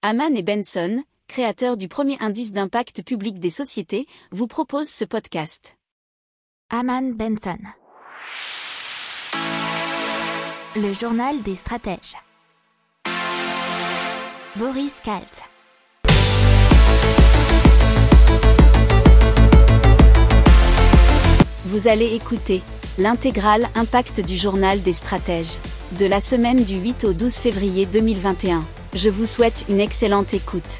Haman et Benson, créateurs du premier indice d'impact public des sociétés, vous proposent ce podcast. Haman Benson. Le journal des stratèges. Boris Kalt. Vous allez écouter l'intégrale Impact du journal des stratèges de la semaine du 8 au 12 février 2021. Je vous souhaite une excellente écoute.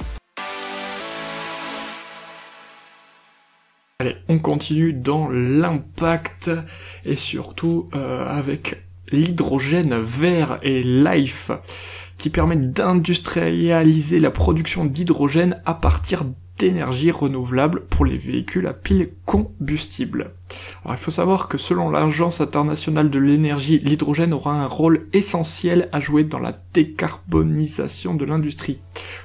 Allez, on continue dans l'impact et surtout euh, avec l'hydrogène vert et life qui permettent d'industrialiser la production d'hydrogène à partir d'énergie renouvelable pour les véhicules à pile combustible. Alors il faut savoir que selon l'Agence internationale de l'énergie, l'hydrogène aura un rôle essentiel à jouer dans la décarbonisation de l'industrie.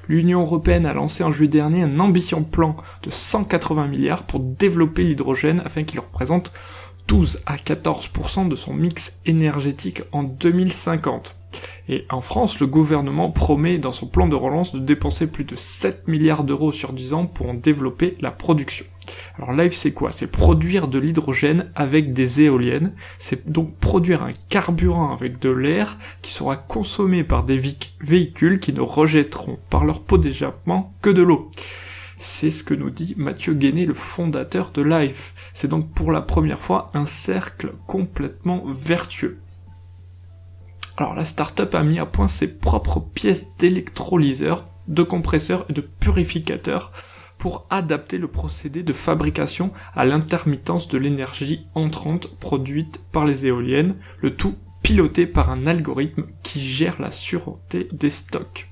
L'Union européenne a lancé en juillet dernier un ambitieux plan de 180 milliards pour développer l'hydrogène afin qu'il représente 12 à 14% de son mix énergétique en 2050. Et en France, le gouvernement promet dans son plan de relance de dépenser plus de 7 milliards d'euros sur 10 ans pour en développer la production. Alors Live c'est quoi? C'est produire de l'hydrogène avec des éoliennes, c'est donc produire un carburant avec de l'air qui sera consommé par des véhicules qui ne rejetteront par leur pot d'échappement que de l'eau. C'est ce que nous dit Mathieu Guéné, le fondateur de Life. C'est donc pour la première fois un cercle complètement vertueux. Alors la startup a mis à point ses propres pièces d'électrolyseurs, de compresseurs et de purificateurs pour adapter le procédé de fabrication à l'intermittence de l'énergie entrante produite par les éoliennes, le tout piloté par un algorithme qui gère la sûreté des stocks.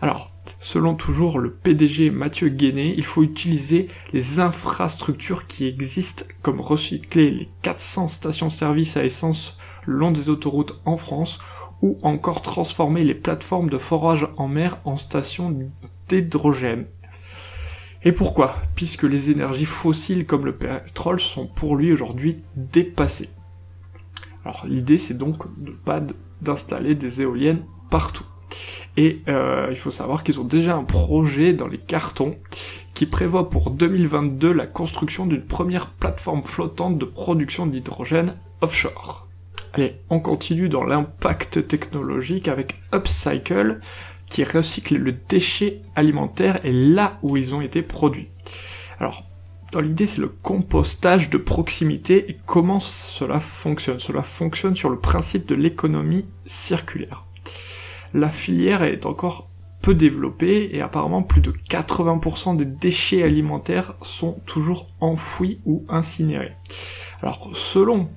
Alors, selon toujours le PDG Mathieu Guéné, il faut utiliser les infrastructures qui existent comme recycler les 400 stations-service à essence long des autoroutes en France ou encore transformer les plateformes de forage en mer en stations d'hydrogène. Et pourquoi? Puisque les énergies fossiles comme le pétrole sont pour lui aujourd'hui dépassées. Alors l'idée c'est donc de pas d'installer des éoliennes partout. Et euh, il faut savoir qu'ils ont déjà un projet dans les cartons qui prévoit pour 2022 la construction d'une première plateforme flottante de production d'hydrogène offshore. Allez, on continue dans l'impact technologique avec Upcycle qui recycle le déchet alimentaire et là où ils ont été produits. Alors, dans l'idée, c'est le compostage de proximité et comment cela fonctionne. Cela fonctionne sur le principe de l'économie circulaire. La filière est encore peu développée et apparemment plus de 80% des déchets alimentaires sont toujours enfouis ou incinérés. Alors selon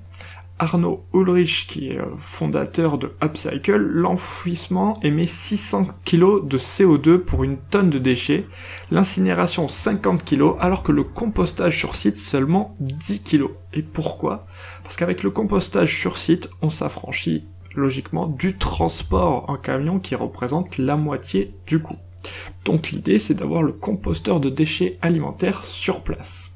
Arnaud Ulrich, qui est euh, fondateur de Upcycle, l'enfouissement émet 600 kg de CO2 pour une tonne de déchets, l'incinération 50 kg, alors que le compostage sur site seulement 10 kg. Et pourquoi? Parce qu'avec le compostage sur site, on s'affranchit logiquement du transport en camion qui représente la moitié du coût. Donc l'idée c'est d'avoir le composteur de déchets alimentaires sur place.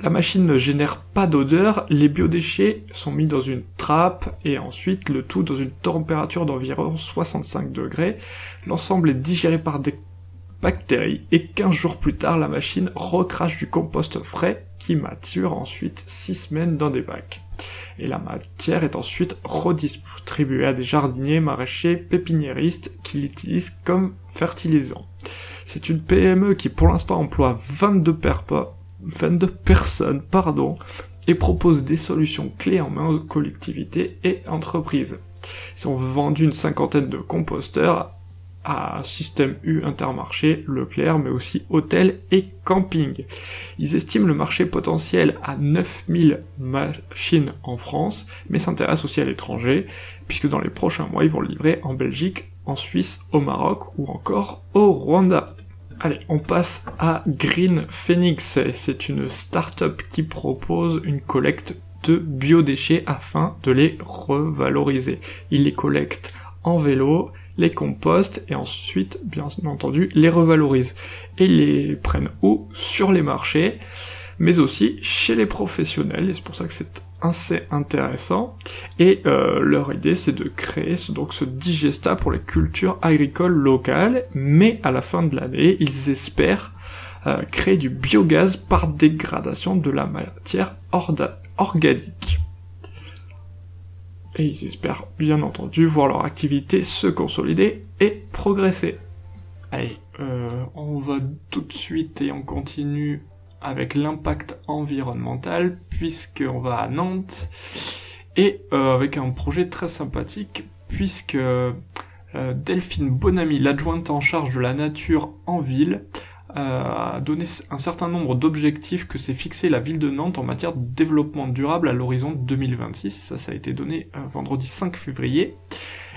La machine ne génère pas d'odeur, les biodéchets sont mis dans une trappe et ensuite le tout dans une température d'environ 65 degrés. L'ensemble est digéré par des bactéries et 15 jours plus tard la machine recrache du compost frais qui mature ensuite 6 semaines dans des bacs. Et la matière est ensuite redistribuée à des jardiniers, maraîchers, pépiniéristes qui l'utilisent comme fertilisant. C'est une PME qui pour l'instant emploie 22 perpas 22 personnes, pardon, et propose des solutions clés en main aux collectivités et entreprises. Ils ont vendu une cinquantaine de composteurs à Système U Intermarché, Leclerc, mais aussi hôtels et camping. Ils estiment le marché potentiel à 9000 machines en France, mais s'intéressent aussi à l'étranger, puisque dans les prochains mois, ils vont livrer en Belgique, en Suisse, au Maroc ou encore au Rwanda. Allez, on passe à Green Phoenix. C'est une start-up qui propose une collecte de biodéchets afin de les revaloriser. Ils les collectent en vélo, les compostent et ensuite, bien entendu, les revalorisent. Et les prennent où Sur les marchés, mais aussi chez les professionnels. Et c'est pour ça que c'est assez intéressant. Et euh, leur idée, c'est de créer ce, donc ce digesta pour les cultures agricoles locales, mais à la fin de l'année, ils espèrent euh, créer du biogaz par dégradation de la matière organique. Et ils espèrent bien entendu voir leur activité se consolider et progresser. Allez, euh, on va tout de suite et on continue avec l'impact environnemental puisqu'on va à Nantes et euh, avec un projet très sympathique puisque euh, Delphine Bonamy, l'adjointe en charge de la nature en ville, a donné un certain nombre d'objectifs que s'est fixé la ville de Nantes en matière de développement durable à l'horizon 2026. Ça, ça a été donné vendredi 5 février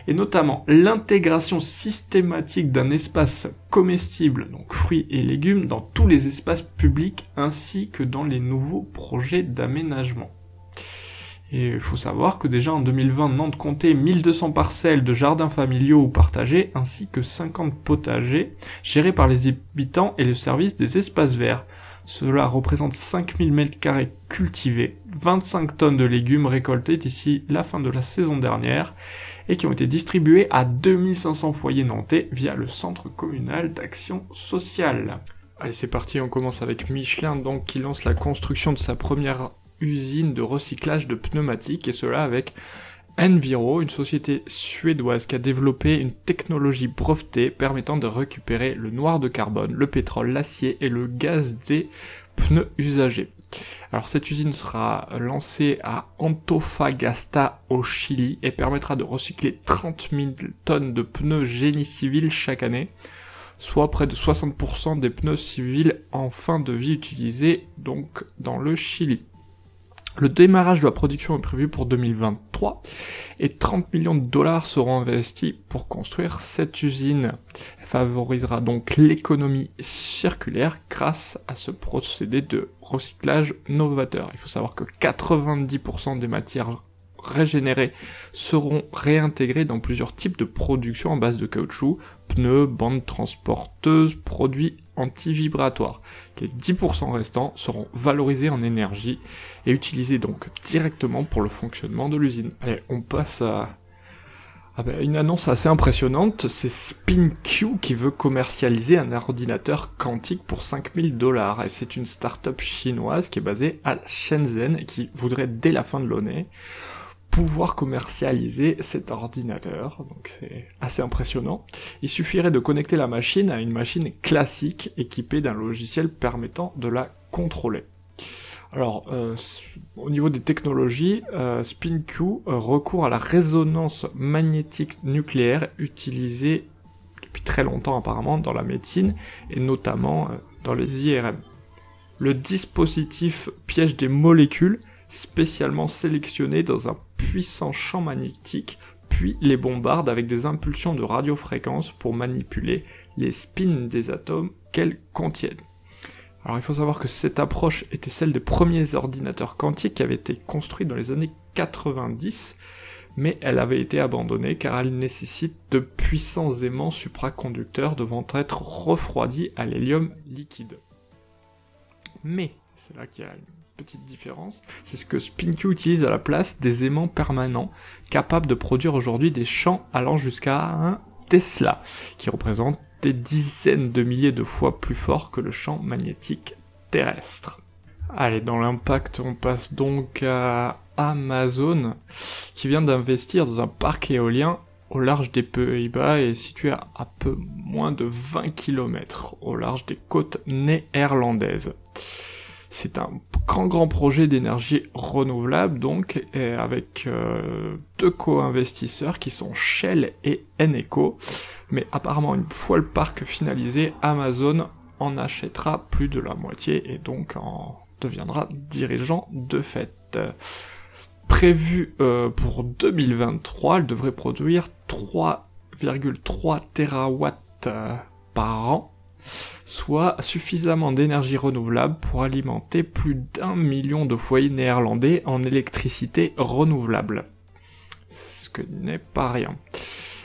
et notamment l'intégration systématique d'un espace comestible, donc fruits et légumes, dans tous les espaces publics ainsi que dans les nouveaux projets d'aménagement. Et il faut savoir que déjà en 2020, Nantes comptait 1200 parcelles de jardins familiaux ou partagés, ainsi que 50 potagers, gérés par les habitants et le service des espaces verts. Cela représente 5000 m2 cultivés, 25 tonnes de légumes récoltés d'ici la fin de la saison dernière, et qui ont été distribués à 2500 foyers nantais via le Centre communal d'action sociale. Allez, c'est parti, on commence avec Michelin, donc, qui lance la construction de sa première usine de recyclage de pneumatiques, et cela avec Enviro, une société suédoise qui a développé une technologie brevetée permettant de récupérer le noir de carbone, le pétrole, l'acier et le gaz des pneus usagés. Alors cette usine sera lancée à Antofagasta au Chili et permettra de recycler 30 000 tonnes de pneus génie civil chaque année, soit près de 60% des pneus civils en fin de vie utilisés donc dans le Chili. Le démarrage de la production est prévu pour 2023 et 30 millions de dollars seront investis pour construire cette usine. Elle favorisera donc l'économie circulaire grâce à ce procédé de recyclage novateur. Il faut savoir que 90% des matières régénérées seront réintégrées dans plusieurs types de production en base de caoutchouc, pneus, bandes transporteuses, produits anti-vibratoires. Les 10% restants seront valorisés en énergie et utilisés donc directement pour le fonctionnement de l'usine. Allez, on passe à ah ben, une annonce assez impressionnante, c'est SpinQ qui veut commercialiser un ordinateur quantique pour 5000 dollars. Et c'est une start-up chinoise qui est basée à Shenzhen et qui voudrait dès la fin de l'année pouvoir commercialiser cet ordinateur. Donc c'est assez impressionnant. Il suffirait de connecter la machine à une machine classique équipée d'un logiciel permettant de la contrôler. Alors, euh, au niveau des technologies, euh, SpinQ euh, recourt à la résonance magnétique nucléaire utilisée depuis très longtemps apparemment dans la médecine et notamment dans les IRM. Le dispositif piège des molécules spécialement sélectionnées dans un puissant champ magnétique, puis les bombarde avec des impulsions de radiofréquence pour manipuler les spins des atomes qu'elles contiennent. Alors il faut savoir que cette approche était celle des premiers ordinateurs quantiques qui avaient été construits dans les années 90, mais elle avait été abandonnée car elle nécessite de puissants aimants supraconducteurs devant être refroidis à l'hélium liquide. Mais, c'est là qu'il y a petite différence, c'est ce que SpinQ utilise à la place des aimants permanents, capables de produire aujourd'hui des champs allant jusqu'à un Tesla, qui représente des dizaines de milliers de fois plus fort que le champ magnétique terrestre. Allez, dans l'impact, on passe donc à Amazon, qui vient d'investir dans un parc éolien au large des Pays-Bas et situé à, à peu moins de 20 km au large des côtes néerlandaises. C'est un grand grand projet d'énergie renouvelable donc avec euh, deux co-investisseurs qui sont Shell et Eneco. Mais apparemment une fois le parc finalisé, Amazon en achètera plus de la moitié et donc en deviendra dirigeant de fait. Prévu euh, pour 2023, elle devrait produire 3,3 terawatts euh, par an soit suffisamment d'énergie renouvelable pour alimenter plus d'un million de foyers néerlandais en électricité renouvelable. Ce que n'est pas rien.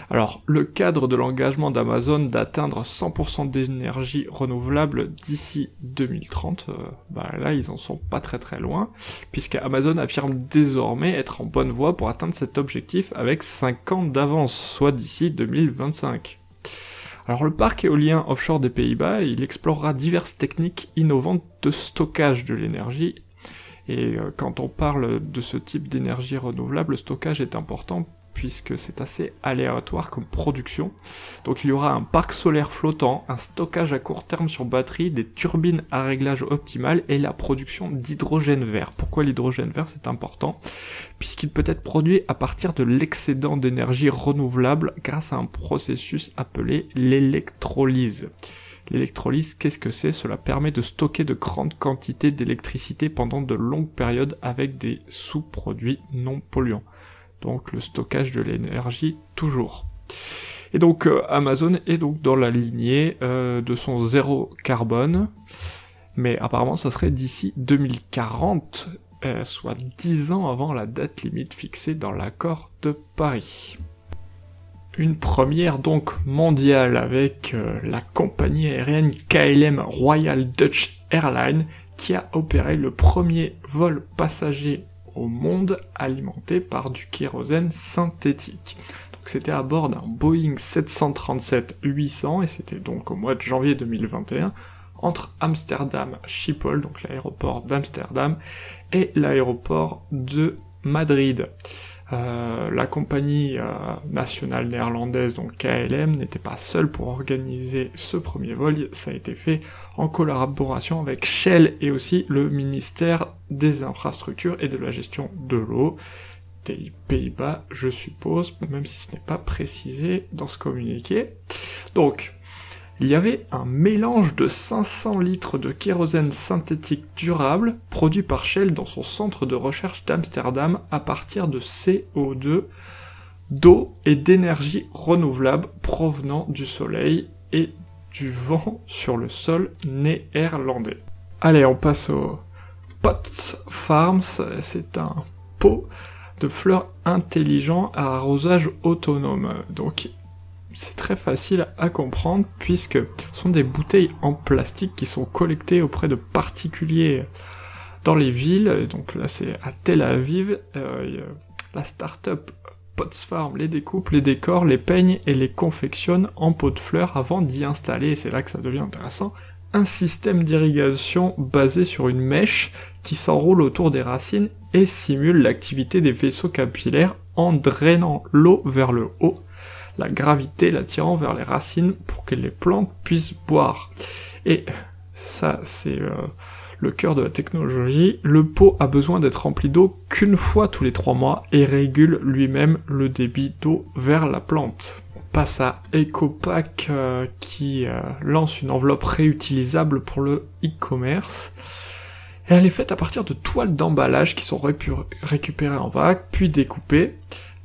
Alors, le cadre de l'engagement d'Amazon d'atteindre 100% d'énergie renouvelable d'ici 2030, euh, bah là, ils en sont pas très très loin, puisque Amazon affirme désormais être en bonne voie pour atteindre cet objectif avec 5 ans d'avance, soit d'ici 2025. Alors le parc éolien offshore des Pays-Bas, il explorera diverses techniques innovantes de stockage de l'énergie. Et euh, quand on parle de ce type d'énergie renouvelable, le stockage est important puisque c'est assez aléatoire comme production. Donc il y aura un parc solaire flottant, un stockage à court terme sur batterie, des turbines à réglage optimal et la production d'hydrogène vert. Pourquoi l'hydrogène vert c'est important? Puisqu'il peut être produit à partir de l'excédent d'énergie renouvelable grâce à un processus appelé l'électrolyse. L'électrolyse, qu'est-ce que c'est? Cela permet de stocker de grandes quantités d'électricité pendant de longues périodes avec des sous-produits non polluants donc le stockage de l'énergie toujours. Et donc euh, Amazon est donc dans la lignée euh, de son zéro carbone, mais apparemment ça serait d'ici 2040, euh, soit 10 ans avant la date limite fixée dans l'accord de Paris. Une première donc mondiale avec la compagnie aérienne KLM Royal Dutch Airlines qui a opéré le premier vol passager au monde alimenté par du kérosène synthétique. C'était à bord d'un Boeing 737-800 et c'était donc au mois de janvier 2021 entre Amsterdam Schiphol, donc l'aéroport d'Amsterdam, et l'aéroport de Madrid. Euh, la compagnie euh, nationale néerlandaise, donc KLM, n'était pas seule pour organiser ce premier vol, ça a été fait en collaboration avec Shell et aussi le ministère des infrastructures et de la gestion de l'eau des Pays-Bas, je suppose, même si ce n'est pas précisé dans ce communiqué. Donc, il y avait un mélange de 500 litres de kérosène synthétique durable produit par Shell dans son centre de recherche d'Amsterdam à partir de CO2, d'eau et d'énergie renouvelable provenant du soleil et du vent sur le sol néerlandais. Allez, on passe au Pots Farms, c'est un pot de fleurs intelligent à arrosage autonome. C'est très facile à comprendre puisque ce sont des bouteilles en plastique qui sont collectées auprès de particuliers dans les villes. Donc là c'est à Tel Aviv. Euh, la start-up Potsfarm les découpe, les décore, les peigne et les confectionne en pots de fleurs avant d'y installer, c'est là que ça devient intéressant, un système d'irrigation basé sur une mèche qui s'enroule autour des racines et simule l'activité des vaisseaux capillaires en drainant l'eau vers le haut la gravité l'attirant vers les racines pour que les plantes puissent boire. Et ça, c'est euh, le cœur de la technologie. Le pot a besoin d'être rempli d'eau qu'une fois tous les trois mois et régule lui-même le débit d'eau vers la plante. On passe à EcoPack euh, qui euh, lance une enveloppe réutilisable pour le e-commerce. Elle est faite à partir de toiles d'emballage qui sont récupérées en vague, puis découpées,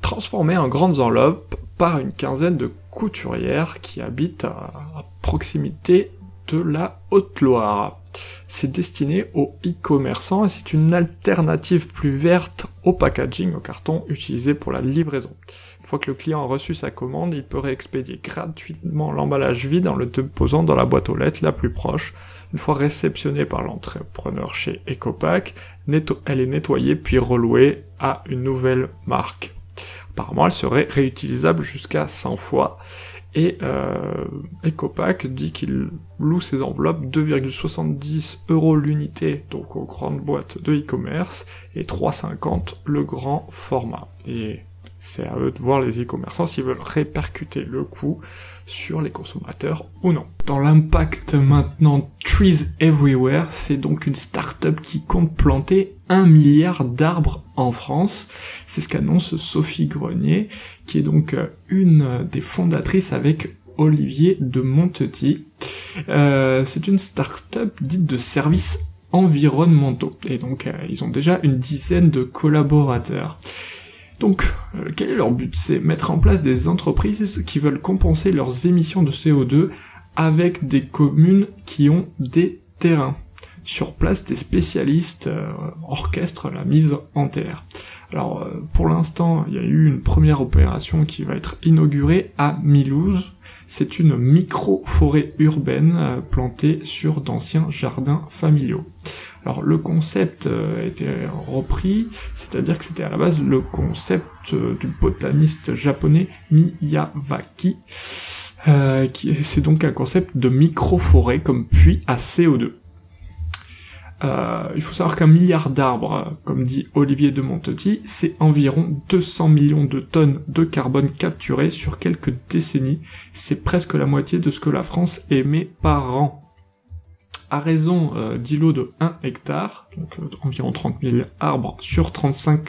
transformées en grandes enveloppes par une quinzaine de couturières qui habitent à, proximité de la Haute-Loire. C'est destiné aux e-commerçants et c'est une alternative plus verte au packaging, au carton utilisé pour la livraison. Une fois que le client a reçu sa commande, il peut réexpédier gratuitement l'emballage vide en le déposant dans la boîte aux lettres la plus proche. Une fois réceptionnée par l'entrepreneur chez Ecopack, elle est nettoyée puis relouée à une nouvelle marque. Apparemment, elle serait réutilisable jusqu'à 100 fois. Et euh, Ecopack dit qu'il loue ses enveloppes 2,70 euros l'unité, donc aux grandes boîtes de e-commerce, et 3,50 le grand format. Et c'est à eux de voir les e-commerçants s'ils veulent répercuter le coût sur les consommateurs ou non. Dans l'impact maintenant, Trees Everywhere, c'est donc une start-up qui compte planter un milliard d'arbres en France. C'est ce qu'annonce Sophie Grenier, qui est donc euh, une des fondatrices avec Olivier de Montetti. Euh, c'est une start-up dite de services environnementaux. Et donc, euh, ils ont déjà une dizaine de collaborateurs. Donc, euh, quel est leur but? C'est mettre en place des entreprises qui veulent compenser leurs émissions de CO2 avec des communes qui ont des terrains. Sur place, des spécialistes euh, orchestrent la mise en terre. Alors pour l'instant, il y a eu une première opération qui va être inaugurée à Milouz. C'est une micro-forêt urbaine plantée sur d'anciens jardins familiaux. Alors le concept a été repris, c'est-à-dire que c'était à la base le concept du botaniste japonais Miyawaki, euh, c'est donc un concept de micro-forêt comme puits à CO2. Euh, il faut savoir qu'un milliard d'arbres, comme dit Olivier de Montetti, c'est environ 200 millions de tonnes de carbone capturées sur quelques décennies. C'est presque la moitié de ce que la France émet par an. À raison euh, d'îlots de 1 hectare, donc euh, environ 30 000 arbres sur 35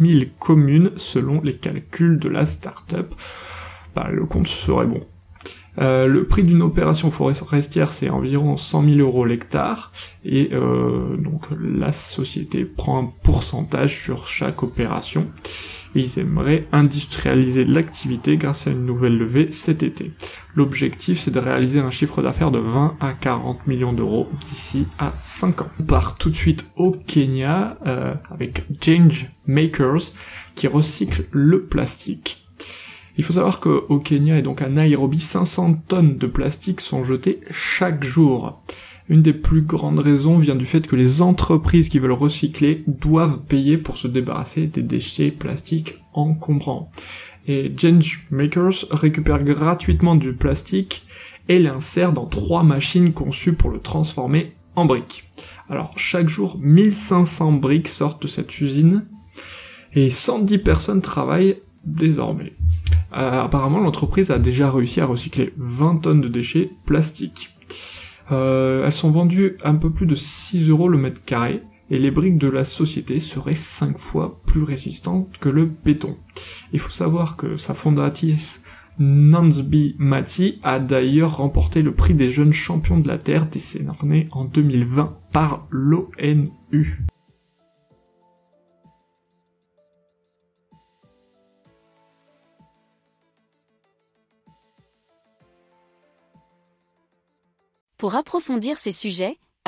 000 communes selon les calculs de la start-up, bah, le compte serait bon. Euh, le prix d'une opération forestière, c'est environ 100 000 euros l'hectare, et donc la société prend un pourcentage sur chaque opération. ils aimeraient industrialiser l'activité grâce à une nouvelle levée cet été. L'objectif, c'est de réaliser un chiffre d'affaires de 20 à 40 millions d'euros d'ici à 5 ans. On part tout de suite au Kenya euh, avec Change Makers qui recycle le plastique. Il faut savoir qu'au Kenya et donc à Nairobi, 500 tonnes de plastique sont jetées chaque jour. Une des plus grandes raisons vient du fait que les entreprises qui veulent recycler doivent payer pour se débarrasser des déchets plastiques encombrants. Et Change Makers récupère gratuitement du plastique et l'insère dans trois machines conçues pour le transformer en briques. Alors chaque jour, 1500 briques sortent de cette usine et 110 personnes travaillent désormais. Euh, apparemment, l'entreprise a déjà réussi à recycler 20 tonnes de déchets plastiques. Euh, elles sont vendues un peu plus de 6 euros le mètre carré, et les briques de la société seraient 5 fois plus résistantes que le béton. Il faut savoir que sa fondatrice Nansby Mati a d'ailleurs remporté le prix des jeunes champions de la Terre décerné en 2020 par l'ONU. Pour approfondir ces sujets,